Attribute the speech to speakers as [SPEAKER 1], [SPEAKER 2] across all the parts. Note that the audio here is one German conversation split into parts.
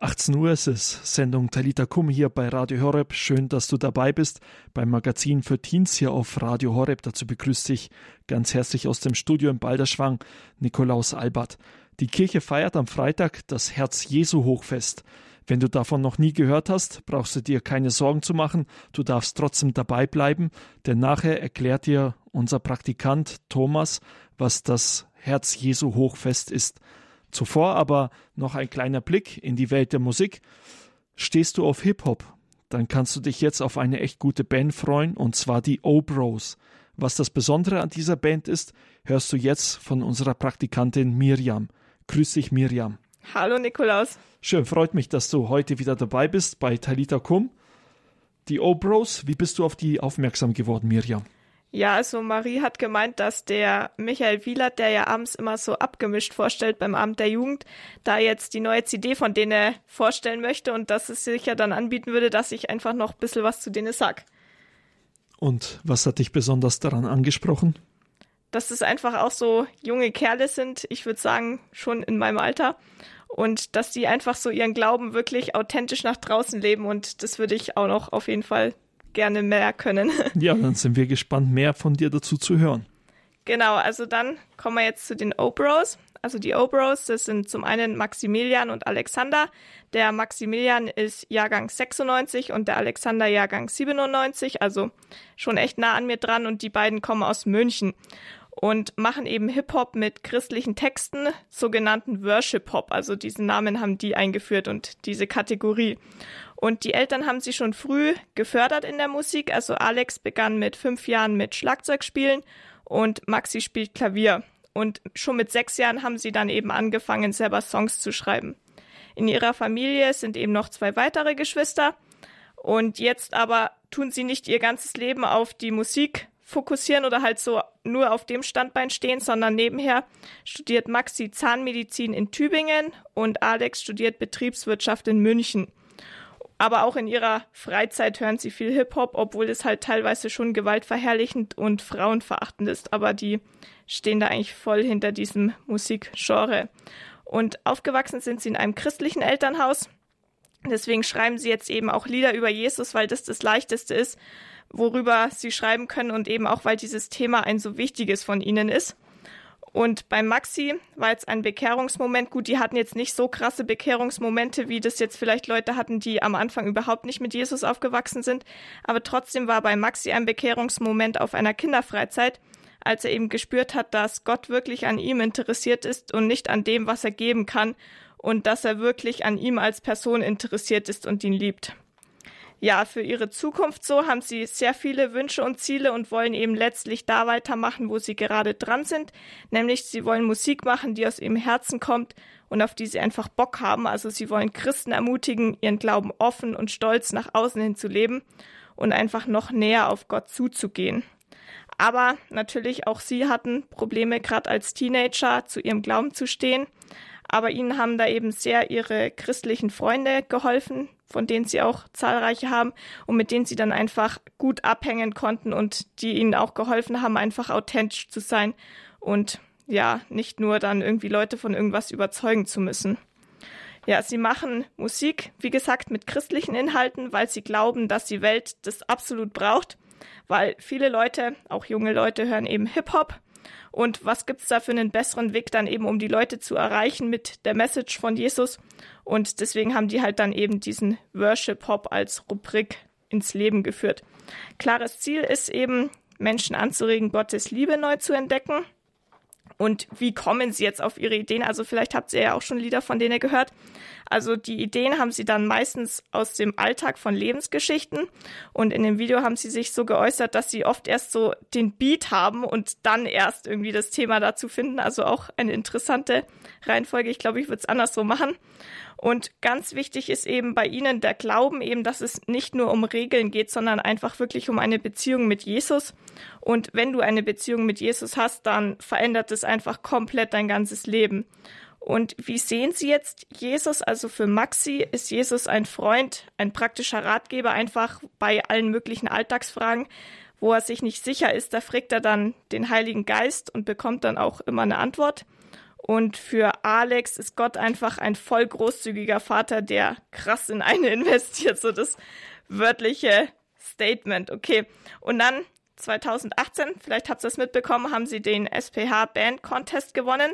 [SPEAKER 1] 18 Uhr ist es, Sendung Talita Kum hier bei Radio Horeb. Schön, dass du dabei bist beim Magazin für Teens hier auf Radio Horeb. Dazu begrüßt dich ganz herzlich aus dem Studio in Balderschwang Nikolaus Albert. Die Kirche feiert am Freitag das Herz Jesu Hochfest. Wenn du davon noch nie gehört hast, brauchst du dir keine Sorgen zu machen. Du darfst trotzdem dabei bleiben, denn nachher erklärt dir unser Praktikant Thomas, was das Herz Jesu Hochfest ist. Zuvor aber noch ein kleiner Blick in die Welt der Musik. Stehst du auf Hip-Hop, dann kannst du dich jetzt auf eine echt gute Band freuen, und zwar die O-Bros. Was das Besondere an dieser Band ist, hörst du jetzt von unserer Praktikantin Miriam. Grüß dich, Miriam.
[SPEAKER 2] Hallo, Nikolaus.
[SPEAKER 1] Schön, freut mich, dass du heute wieder dabei bist bei Talita Kum. Die O-Bros, wie bist du auf die aufmerksam geworden, Miriam?
[SPEAKER 2] Ja, also Marie hat gemeint, dass der Michael Wielert, der ja abends immer so abgemischt vorstellt beim Abend der Jugend, da jetzt die neue CD von denen vorstellen möchte und dass es sich ja dann anbieten würde, dass ich einfach noch ein bisschen was zu denen sag.
[SPEAKER 1] Und was hat dich besonders daran angesprochen?
[SPEAKER 2] Dass es einfach auch so junge Kerle sind, ich würde sagen, schon in meinem Alter. Und dass die einfach so ihren Glauben wirklich authentisch nach draußen leben und das würde ich auch noch auf jeden Fall gerne mehr können.
[SPEAKER 1] Ja, dann sind wir gespannt, mehr von dir dazu zu hören.
[SPEAKER 2] Genau, also dann kommen wir jetzt zu den O-Bros. Also die O-Bros, das sind zum einen Maximilian und Alexander. Der Maximilian ist Jahrgang 96 und der Alexander Jahrgang 97, also schon echt nah an mir dran und die beiden kommen aus München und machen eben Hip-Hop mit christlichen Texten, sogenannten Worship-Hop. Also diesen Namen haben die eingeführt und diese Kategorie. Und die Eltern haben sie schon früh gefördert in der Musik. Also Alex begann mit fünf Jahren mit Schlagzeugspielen und Maxi spielt Klavier. Und schon mit sechs Jahren haben sie dann eben angefangen, selber Songs zu schreiben. In ihrer Familie sind eben noch zwei weitere Geschwister. Und jetzt aber tun sie nicht ihr ganzes Leben auf die Musik fokussieren oder halt so nur auf dem Standbein stehen, sondern nebenher studiert Maxi Zahnmedizin in Tübingen und Alex studiert Betriebswirtschaft in München. Aber auch in ihrer Freizeit hören sie viel Hip-Hop, obwohl es halt teilweise schon gewaltverherrlichend und frauenverachtend ist. Aber die stehen da eigentlich voll hinter diesem Musikgenre. Und aufgewachsen sind sie in einem christlichen Elternhaus. Deswegen schreiben sie jetzt eben auch Lieder über Jesus, weil das das Leichteste ist, worüber sie schreiben können und eben auch, weil dieses Thema ein so wichtiges von ihnen ist. Und bei Maxi war jetzt ein Bekehrungsmoment. Gut, die hatten jetzt nicht so krasse Bekehrungsmomente, wie das jetzt vielleicht Leute hatten, die am Anfang überhaupt nicht mit Jesus aufgewachsen sind. Aber trotzdem war bei Maxi ein Bekehrungsmoment auf einer Kinderfreizeit, als er eben gespürt hat, dass Gott wirklich an ihm interessiert ist und nicht an dem, was er geben kann und dass er wirklich an ihm als Person interessiert ist und ihn liebt ja, für ihre Zukunft so haben sie sehr viele Wünsche und Ziele und wollen eben letztlich da weitermachen, wo sie gerade dran sind. Nämlich sie wollen Musik machen, die aus ihrem Herzen kommt und auf die sie einfach Bock haben. Also sie wollen Christen ermutigen, ihren Glauben offen und stolz nach außen hin zu leben und einfach noch näher auf Gott zuzugehen. Aber natürlich auch sie hatten Probleme, gerade als Teenager zu ihrem Glauben zu stehen. Aber ihnen haben da eben sehr ihre christlichen Freunde geholfen, von denen sie auch zahlreiche haben und mit denen sie dann einfach gut abhängen konnten und die ihnen auch geholfen haben, einfach authentisch zu sein und ja, nicht nur dann irgendwie Leute von irgendwas überzeugen zu müssen. Ja, sie machen Musik, wie gesagt, mit christlichen Inhalten, weil sie glauben, dass die Welt das absolut braucht, weil viele Leute, auch junge Leute, hören eben Hip-Hop und was gibt's da für einen besseren Weg dann eben, um die Leute zu erreichen mit der Message von Jesus? Und deswegen haben die halt dann eben diesen Worship Hop als Rubrik ins Leben geführt. Klares Ziel ist eben, Menschen anzuregen, Gottes Liebe neu zu entdecken. Und wie kommen sie jetzt auf ihre Ideen? Also vielleicht habt ihr ja auch schon Lieder von denen gehört. Also die Ideen haben sie dann meistens aus dem Alltag von Lebensgeschichten. Und in dem Video haben sie sich so geäußert, dass sie oft erst so den Beat haben und dann erst irgendwie das Thema dazu finden. Also auch eine interessante Reihenfolge. Ich glaube, ich würde es anders so machen. Und ganz wichtig ist eben bei ihnen der Glauben eben, dass es nicht nur um Regeln geht, sondern einfach wirklich um eine Beziehung mit Jesus. Und wenn du eine Beziehung mit Jesus hast, dann verändert es einfach komplett dein ganzes Leben. Und wie sehen Sie jetzt Jesus? Also für Maxi ist Jesus ein Freund, ein praktischer Ratgeber, einfach bei allen möglichen Alltagsfragen, wo er sich nicht sicher ist. Da fragt er dann den Heiligen Geist und bekommt dann auch immer eine Antwort. Und für Alex ist Gott einfach ein voll großzügiger Vater, der krass in eine investiert, so das wörtliche Statement. Okay. Und dann 2018, vielleicht habt ihr es mitbekommen, haben sie den SPH Band Contest gewonnen.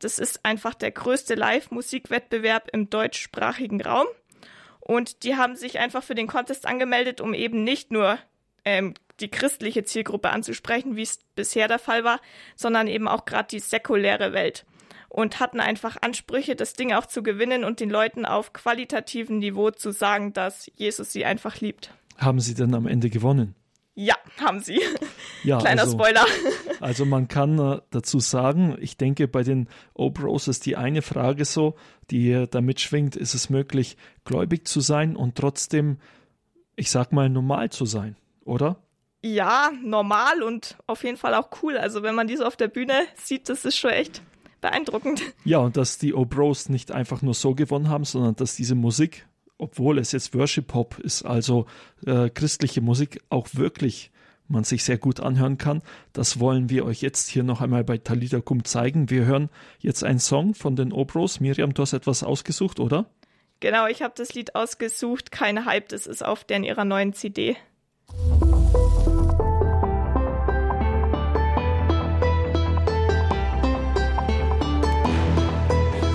[SPEAKER 2] Das ist einfach der größte Live-Musikwettbewerb im deutschsprachigen Raum. Und die haben sich einfach für den Contest angemeldet, um eben nicht nur ähm, die christliche Zielgruppe anzusprechen, wie es bisher der Fall war, sondern eben auch gerade die säkuläre Welt. Und hatten einfach Ansprüche, das Ding auch zu gewinnen und den Leuten auf qualitativem Niveau zu sagen, dass Jesus sie einfach liebt.
[SPEAKER 1] Haben sie denn am Ende gewonnen?
[SPEAKER 2] Ja, haben sie.
[SPEAKER 1] Ja,
[SPEAKER 2] Kleiner
[SPEAKER 1] also,
[SPEAKER 2] Spoiler.
[SPEAKER 1] Also man kann äh, dazu sagen, ich denke, bei den O-Bros ist die eine Frage so, die äh, da mitschwingt, ist es möglich, gläubig zu sein und trotzdem, ich sag mal, normal zu sein, oder?
[SPEAKER 2] Ja, normal und auf jeden Fall auch cool. Also wenn man die so auf der Bühne sieht, das ist schon echt beeindruckend.
[SPEAKER 1] Ja, und dass die O-Bros nicht einfach nur so gewonnen haben, sondern dass diese Musik obwohl es jetzt Worship Pop ist, also äh, christliche Musik, auch wirklich man sich sehr gut anhören kann. Das wollen wir euch jetzt hier noch einmal bei Talita Kum zeigen. Wir hören jetzt einen Song von den Obros. Miriam, du hast etwas ausgesucht, oder?
[SPEAKER 2] Genau, ich habe das Lied ausgesucht. Kein Hype, das ist auf der in ihrer neuen CD.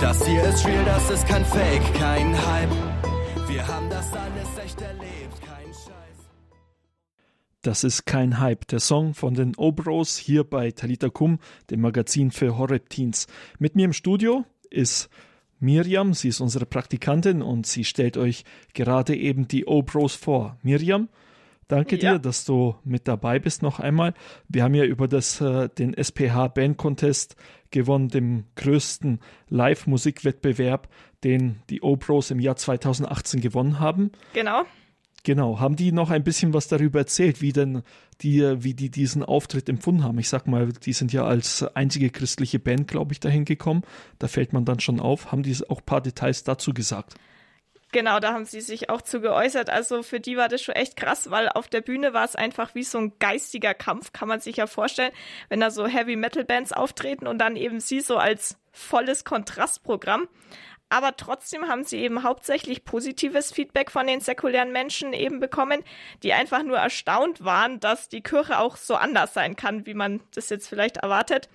[SPEAKER 3] Das hier ist real, das ist kein Fake, kein Hype.
[SPEAKER 1] Das ist kein Hype. Der Song von den Obros hier bei Talita Kum, dem Magazin für Horror Teens. Mit mir im Studio ist Miriam. Sie ist unsere Praktikantin und sie stellt euch gerade eben die Obros vor. Miriam, danke ja. dir, dass du mit dabei bist noch einmal. Wir haben ja über das, äh, den SPH Band Contest gewonnen, dem größten Live-Musikwettbewerb, den die O-Pros im Jahr 2018 gewonnen haben.
[SPEAKER 2] Genau.
[SPEAKER 1] Genau, haben die noch ein bisschen was darüber erzählt, wie denn die, wie die diesen Auftritt empfunden haben? Ich sag mal, die sind ja als einzige christliche Band, glaube ich, dahin gekommen. Da fällt man dann schon auf. Haben die auch ein paar Details dazu gesagt?
[SPEAKER 2] Genau, da haben sie sich auch zu geäußert. Also für die war das schon echt krass, weil auf der Bühne war es einfach wie so ein geistiger Kampf, kann man sich ja vorstellen, wenn da so Heavy Metal Bands auftreten und dann eben sie so als volles Kontrastprogramm. Aber trotzdem haben sie eben hauptsächlich positives Feedback von den säkulären Menschen eben bekommen, die einfach nur erstaunt waren, dass die Kirche auch so anders sein kann, wie man das jetzt vielleicht erwartet.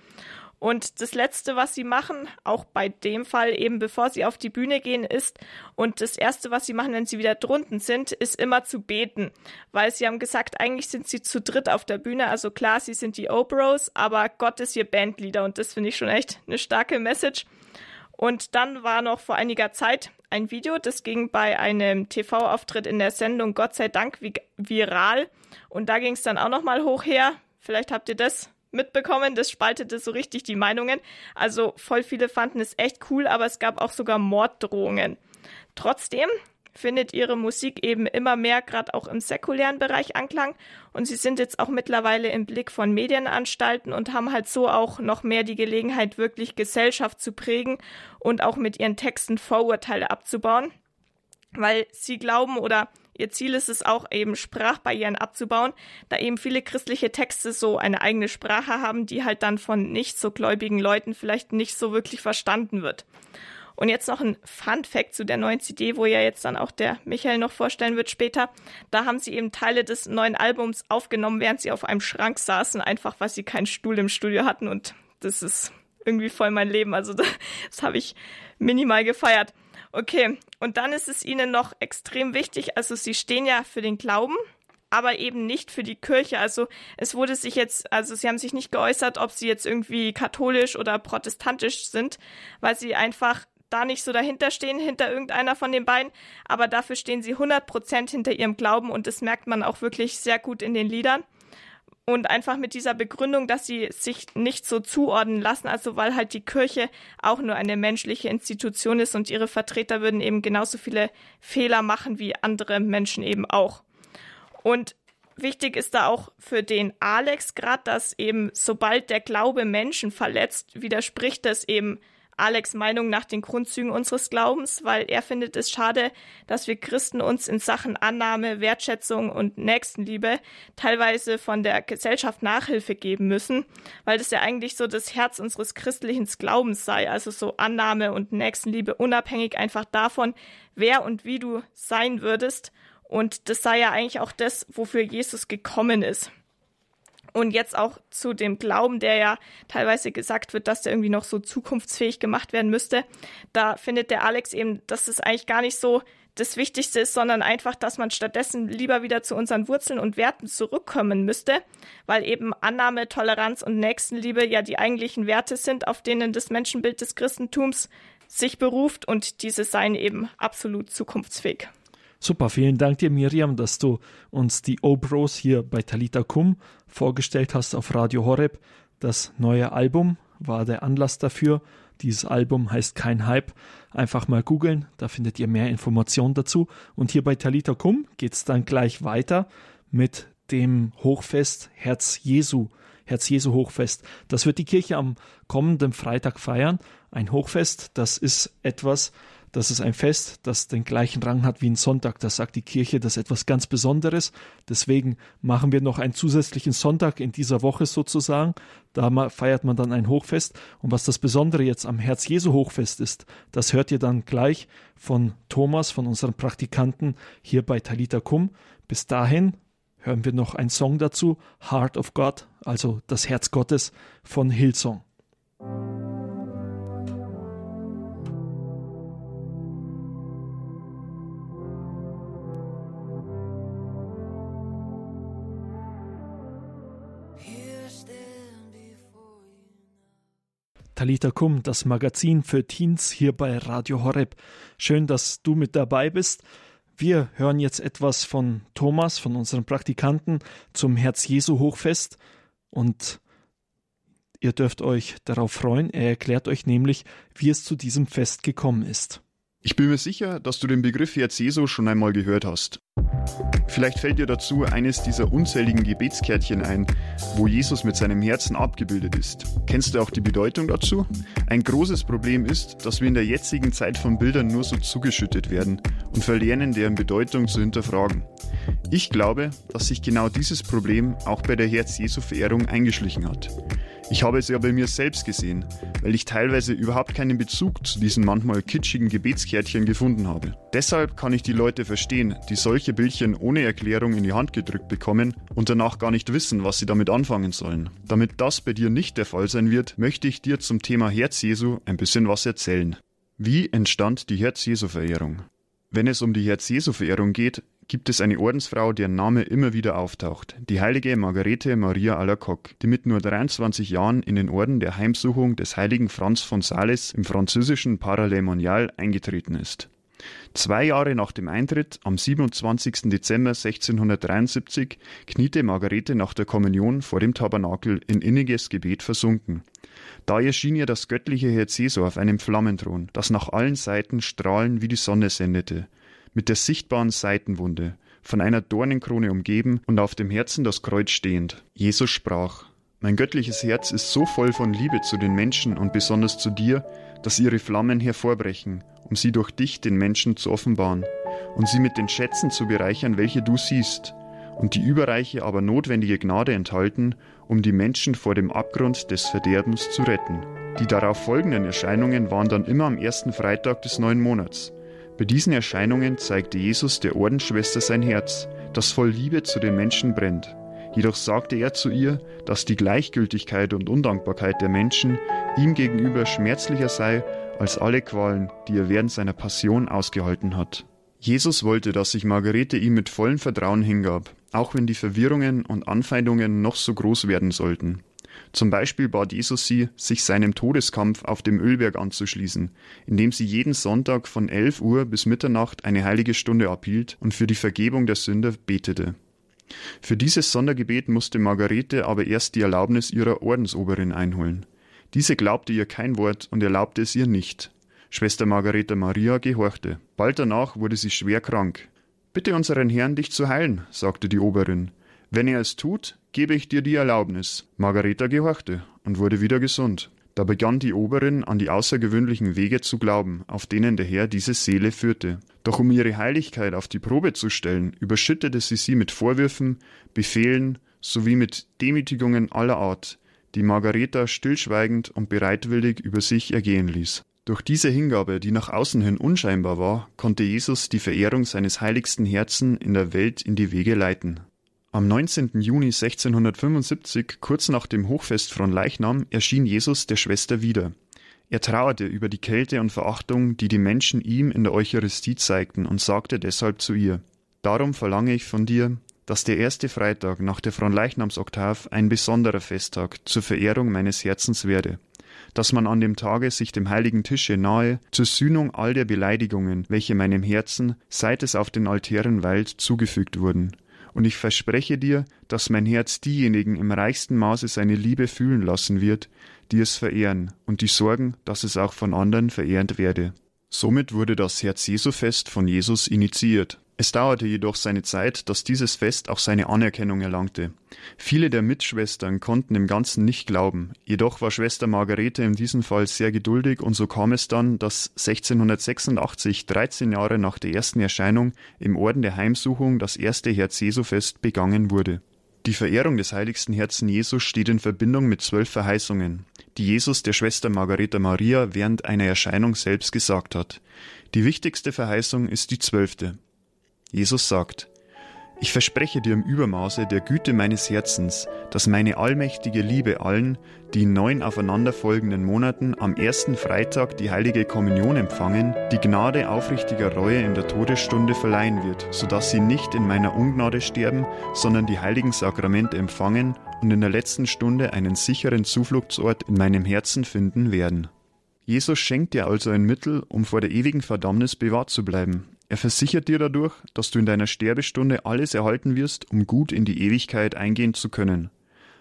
[SPEAKER 2] Und das Letzte, was sie machen, auch bei dem Fall eben bevor sie auf die Bühne gehen, ist, und das Erste, was sie machen, wenn sie wieder drunten sind, ist immer zu beten. Weil sie haben gesagt, eigentlich sind sie zu dritt auf der Bühne. Also klar, sie sind die Obros, aber Gott ist ihr Bandleader und das finde ich schon echt eine starke Message. Und dann war noch vor einiger Zeit ein Video, das ging bei einem TV-Auftritt in der Sendung Gott sei Dank viral. Und da ging es dann auch nochmal hoch her. Vielleicht habt ihr das mitbekommen. Das spaltete so richtig die Meinungen. Also voll viele fanden es echt cool, aber es gab auch sogar Morddrohungen. Trotzdem findet ihre Musik eben immer mehr, gerade auch im säkulären Bereich Anklang. Und sie sind jetzt auch mittlerweile im Blick von Medienanstalten und haben halt so auch noch mehr die Gelegenheit, wirklich Gesellschaft zu prägen und auch mit ihren Texten Vorurteile abzubauen. Weil sie glauben oder Ihr Ziel ist es auch eben Sprachbarrieren abzubauen, da eben viele christliche Texte so eine eigene Sprache haben, die halt dann von nicht so gläubigen Leuten vielleicht nicht so wirklich verstanden wird. Und jetzt noch ein Fun Fact zu der neuen CD, wo ja jetzt dann auch der Michael noch vorstellen wird später. Da haben sie eben Teile des neuen Albums aufgenommen, während sie auf einem Schrank saßen, einfach weil sie keinen Stuhl im Studio hatten und das ist irgendwie voll mein Leben. Also das, das habe ich minimal gefeiert. Okay, und dann ist es ihnen noch extrem wichtig, also sie stehen ja für den Glauben, aber eben nicht für die Kirche. Also es wurde sich jetzt, also sie haben sich nicht geäußert, ob sie jetzt irgendwie katholisch oder protestantisch sind, weil sie einfach da nicht so dahinter stehen, hinter irgendeiner von den beiden, aber dafür stehen sie 100% hinter ihrem Glauben und das merkt man auch wirklich sehr gut in den Liedern. Und einfach mit dieser Begründung, dass sie sich nicht so zuordnen lassen, also weil halt die Kirche auch nur eine menschliche Institution ist und ihre Vertreter würden eben genauso viele Fehler machen wie andere Menschen eben auch. Und wichtig ist da auch für den Alex gerade, dass eben sobald der Glaube Menschen verletzt, widerspricht das eben Alex Meinung nach den Grundzügen unseres Glaubens, weil er findet es schade, dass wir Christen uns in Sachen Annahme, Wertschätzung und Nächstenliebe teilweise von der Gesellschaft Nachhilfe geben müssen, weil das ja eigentlich so das Herz unseres christlichen Glaubens sei, also so Annahme und Nächstenliebe unabhängig einfach davon, wer und wie du sein würdest. Und das sei ja eigentlich auch das, wofür Jesus gekommen ist. Und jetzt auch zu dem Glauben, der ja teilweise gesagt wird, dass der irgendwie noch so zukunftsfähig gemacht werden müsste. Da findet der Alex eben, dass es eigentlich gar nicht so das Wichtigste ist, sondern einfach, dass man stattdessen lieber wieder zu unseren Wurzeln und Werten zurückkommen müsste, weil eben Annahme, Toleranz und Nächstenliebe ja die eigentlichen Werte sind, auf denen das Menschenbild des Christentums sich beruft und diese seien eben absolut zukunftsfähig.
[SPEAKER 1] Super, vielen Dank dir, Miriam, dass du uns die Obros hier bei Talita Kum vorgestellt hast auf Radio Horeb. Das neue Album war der Anlass dafür. Dieses Album heißt Kein Hype. Einfach mal googeln, da findet ihr mehr Informationen dazu. Und hier bei Talita Kum geht es dann gleich weiter mit dem Hochfest Herz Jesu. Herz Jesu Hochfest. Das wird die Kirche am kommenden Freitag feiern. Ein Hochfest, das ist etwas, das ist ein Fest, das den gleichen Rang hat wie ein Sonntag. Da sagt die Kirche, das ist etwas ganz Besonderes. Deswegen machen wir noch einen zusätzlichen Sonntag in dieser Woche sozusagen. Da feiert man dann ein Hochfest. Und was das Besondere jetzt am Herz Jesu Hochfest ist, das hört ihr dann gleich von Thomas, von unseren Praktikanten hier bei Talita Kum. Bis dahin hören wir noch einen Song dazu, Heart of God, also das Herz Gottes von Hillsong. Talita Kum, das Magazin für Teens hier bei Radio Horeb. Schön, dass du mit dabei bist. Wir hören jetzt etwas von Thomas, von unserem Praktikanten, zum Herz Jesu Hochfest und ihr dürft euch darauf freuen. Er erklärt euch nämlich, wie es zu diesem Fest gekommen ist.
[SPEAKER 4] Ich bin mir sicher, dass du den Begriff Herz Jesu schon einmal gehört hast. Vielleicht fällt dir dazu eines dieser unzähligen Gebetskärtchen ein, wo Jesus mit seinem Herzen abgebildet ist. Kennst du auch die Bedeutung dazu? Ein großes Problem ist, dass wir in der jetzigen Zeit von Bildern nur so zugeschüttet werden und verlernen, deren Bedeutung zu hinterfragen. Ich glaube, dass sich genau dieses Problem auch bei der Herz-Jesu-Verehrung eingeschlichen hat. Ich habe es ja bei mir selbst gesehen, weil ich teilweise überhaupt keinen Bezug zu diesen manchmal kitschigen Gebetskärtchen gefunden habe. Deshalb kann ich die Leute verstehen, die solche Bildchen ohne Erklärung in die Hand gedrückt bekommen und danach gar nicht wissen, was sie damit anfangen sollen. Damit das bei dir nicht der Fall sein wird, möchte ich dir zum Thema Herz Jesu ein bisschen was erzählen. Wie entstand die Herz Jesu Verehrung? Wenn es um die Herz Jesu Verehrung geht, gibt es eine Ordensfrau, deren Name immer wieder auftaucht, die heilige Margarete Maria Alacoque, die mit nur 23 Jahren in den Orden der Heimsuchung des heiligen Franz von Sales im französischen Parallelmonial eingetreten ist. Zwei Jahre nach dem Eintritt, am 27. Dezember 1673, kniete Margarete nach der Kommunion vor dem Tabernakel in inniges Gebet versunken. Da erschien ihr das göttliche Herz Jesu auf einem Flammenthron, das nach allen Seiten Strahlen wie die Sonne sendete, mit der sichtbaren Seitenwunde, von einer Dornenkrone umgeben und auf dem Herzen das Kreuz stehend. Jesus sprach, Mein göttliches Herz ist so voll von Liebe zu den Menschen und besonders zu dir, dass ihre Flammen hervorbrechen, um sie durch dich den Menschen zu offenbaren und sie mit den Schätzen zu bereichern, welche du siehst, und die überreiche, aber notwendige Gnade enthalten, um die Menschen vor dem Abgrund des Verderbens zu retten. Die darauf folgenden Erscheinungen waren dann immer am ersten Freitag des neuen Monats. Bei diesen Erscheinungen zeigte Jesus der Ordensschwester sein Herz, das voll Liebe zu den Menschen brennt. Jedoch sagte er zu ihr, dass die Gleichgültigkeit und Undankbarkeit der Menschen ihm gegenüber schmerzlicher sei als alle Qualen, die er während seiner Passion ausgehalten hat. Jesus wollte, dass sich Margarete ihm mit vollem Vertrauen hingab, auch wenn die Verwirrungen und Anfeindungen noch so groß werden sollten. Zum Beispiel bat Jesus sie, sich seinem Todeskampf auf dem Ölberg anzuschließen, indem sie jeden Sonntag von 11 Uhr bis Mitternacht eine heilige Stunde abhielt und für die Vergebung der Sünder betete. Für dieses Sondergebet musste Margarete aber erst die Erlaubnis ihrer Ordensoberin einholen. Diese glaubte ihr kein Wort und erlaubte es ihr nicht. Schwester Margarete Maria gehorchte. Bald danach wurde sie schwer krank. Bitte unseren Herrn, dich zu heilen, sagte die Oberin. Wenn er es tut, gebe ich dir die Erlaubnis. Margareta gehorchte und wurde wieder gesund. Da begann die Oberin an die außergewöhnlichen Wege zu glauben, auf denen der Herr diese Seele führte. Doch um ihre Heiligkeit auf die Probe zu stellen, überschüttete sie sie mit Vorwürfen, Befehlen sowie mit Demütigungen aller Art, die Margareta stillschweigend und bereitwillig über sich ergehen ließ. Durch diese Hingabe, die nach außen hin unscheinbar war, konnte Jesus die Verehrung seines heiligsten Herzen in der Welt in die Wege leiten. Am 19. Juni 1675, kurz nach dem Hochfest von Leichnam, erschien Jesus der Schwester wieder. Er trauerte über die Kälte und Verachtung, die die Menschen ihm in der Eucharistie zeigten, und sagte deshalb zu ihr: Darum verlange ich von dir, dass der erste Freitag nach der Fronleichnamsoktav ein besonderer Festtag zur Verehrung meines Herzens werde, dass man an dem Tage sich dem heiligen Tische nahe zur Sühnung all der Beleidigungen, welche meinem Herzen, seit es auf den Altären weilt, zugefügt wurden, und ich verspreche dir, dass mein Herz diejenigen im reichsten Maße seine Liebe fühlen lassen wird, die es verehren, und die sorgen, dass es auch von anderen verehrt werde. Somit wurde das Herz-Jesu-Fest von Jesus initiiert. Es dauerte jedoch seine Zeit, dass dieses Fest auch seine Anerkennung erlangte. Viele der Mitschwestern konnten dem Ganzen nicht glauben, jedoch war Schwester Margarete in diesem Fall sehr geduldig und so kam es dann, dass 1686, 13 Jahre nach der ersten Erscheinung, im Orden der Heimsuchung das erste Herz-Jesu-Fest begangen wurde. Die Verehrung des heiligsten Herzen Jesus steht in Verbindung mit zwölf Verheißungen, die Jesus der Schwester Margareta Maria während einer Erscheinung selbst gesagt hat. Die wichtigste Verheißung ist die zwölfte. Jesus sagt, ich verspreche dir im Übermaße der Güte meines Herzens, dass meine allmächtige Liebe allen, die in neun aufeinanderfolgenden Monaten am ersten Freitag die heilige Kommunion empfangen, die Gnade aufrichtiger Reue in der Todesstunde verleihen wird, so dass sie nicht in meiner Ungnade sterben, sondern die heiligen Sakramente empfangen und in der letzten Stunde einen sicheren Zufluchtsort in meinem Herzen finden werden. Jesus schenkt dir also ein Mittel, um vor der ewigen Verdammnis bewahrt zu bleiben, er versichert dir dadurch, dass du in deiner Sterbestunde alles erhalten wirst, um gut in die Ewigkeit eingehen zu können.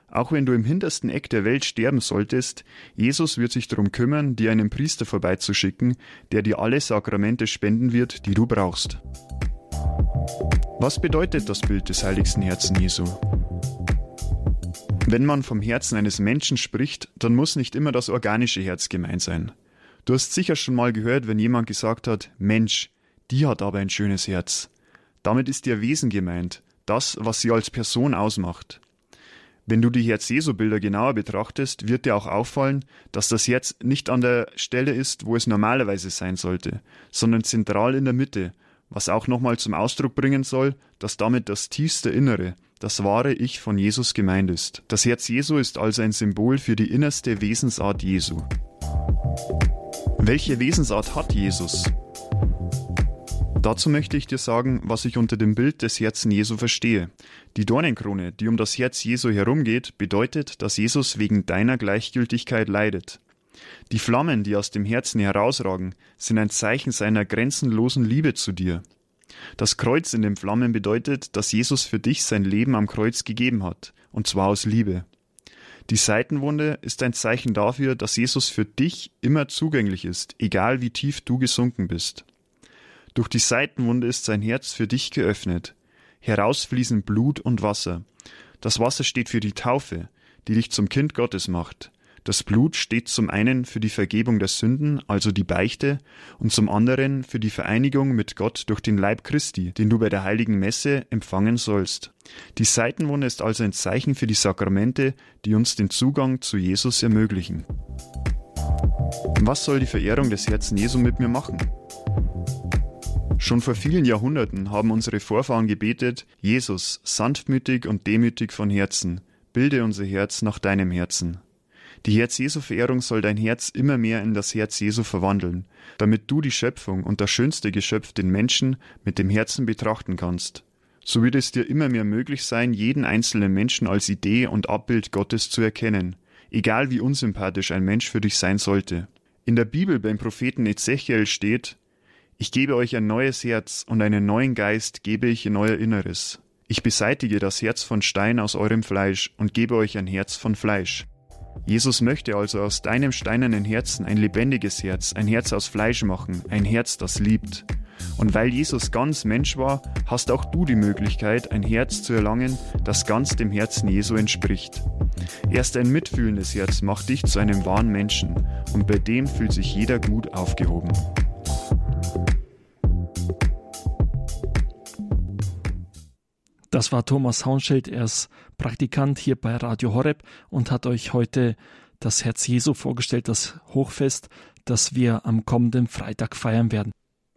[SPEAKER 4] Auch wenn du im hintersten Eck der Welt sterben solltest, Jesus wird sich darum kümmern, dir einen Priester vorbeizuschicken, der dir alle Sakramente spenden wird, die du brauchst. Was bedeutet das Bild des heiligsten Herzen Jesu? Wenn man vom Herzen eines Menschen spricht, dann muss nicht immer das organische Herz gemeint sein. Du hast sicher schon mal gehört, wenn jemand gesagt hat, Mensch, die hat aber ein schönes Herz. Damit ist ihr Wesen gemeint, das, was sie als Person ausmacht. Wenn du die Herz-Jesu-Bilder genauer betrachtest, wird dir auch auffallen, dass das Herz nicht an der Stelle ist, wo es normalerweise sein sollte, sondern zentral in der Mitte, was auch nochmal zum Ausdruck bringen soll, dass damit das tiefste Innere, das wahre Ich von Jesus gemeint ist. Das Herz Jesu ist also ein Symbol für die innerste Wesensart Jesu. Welche Wesensart hat Jesus? Dazu möchte ich dir sagen, was ich unter dem Bild des Herzen Jesu verstehe. Die Dornenkrone, die um das Herz Jesu herumgeht, bedeutet, dass Jesus wegen deiner Gleichgültigkeit leidet. Die Flammen, die aus dem Herzen herausragen, sind ein Zeichen seiner grenzenlosen Liebe zu dir. Das Kreuz in den Flammen bedeutet, dass Jesus für dich sein Leben am Kreuz gegeben hat, und zwar aus Liebe. Die Seitenwunde ist ein Zeichen dafür, dass Jesus für dich immer zugänglich ist, egal wie tief du gesunken bist. Durch die Seitenwunde ist sein Herz für dich geöffnet. Heraus fließen Blut und Wasser. Das Wasser steht für die Taufe, die dich zum Kind Gottes macht. Das Blut steht zum einen für die Vergebung der Sünden, also die Beichte, und zum anderen für die Vereinigung mit Gott durch den Leib Christi, den du bei der heiligen Messe empfangen sollst. Die Seitenwunde ist also ein Zeichen für die Sakramente, die uns den Zugang zu Jesus ermöglichen. Was soll die Verehrung des Herzen Jesu mit mir machen? Schon vor vielen Jahrhunderten haben unsere Vorfahren gebetet, Jesus, sanftmütig und demütig von Herzen, bilde unser Herz nach deinem Herzen. Die Herz-Jesu-Verehrung soll dein Herz immer mehr in das Herz Jesu verwandeln, damit du die Schöpfung und das schönste Geschöpf, den Menschen, mit dem Herzen betrachten kannst. So wird es dir immer mehr möglich sein, jeden einzelnen Menschen als Idee und Abbild Gottes zu erkennen, egal wie unsympathisch ein Mensch für dich sein sollte. In der Bibel beim Propheten Ezechiel steht, ich gebe euch ein neues Herz und einen neuen Geist gebe ich in euer Inneres. Ich beseitige das Herz von Stein aus eurem Fleisch und gebe euch ein Herz von Fleisch. Jesus möchte also aus deinem steinernen Herzen ein lebendiges Herz, ein Herz aus Fleisch machen, ein Herz, das liebt. Und weil Jesus ganz Mensch war, hast auch du die Möglichkeit, ein Herz zu erlangen, das ganz dem Herzen Jesu entspricht. Erst ein mitfühlendes Herz macht dich zu einem wahren Menschen und bei dem fühlt sich jeder gut aufgehoben.
[SPEAKER 1] Das war Thomas Haunschild, er ist Praktikant hier bei Radio Horeb und hat euch heute das Herz Jesu vorgestellt, das Hochfest, das wir am kommenden Freitag feiern werden.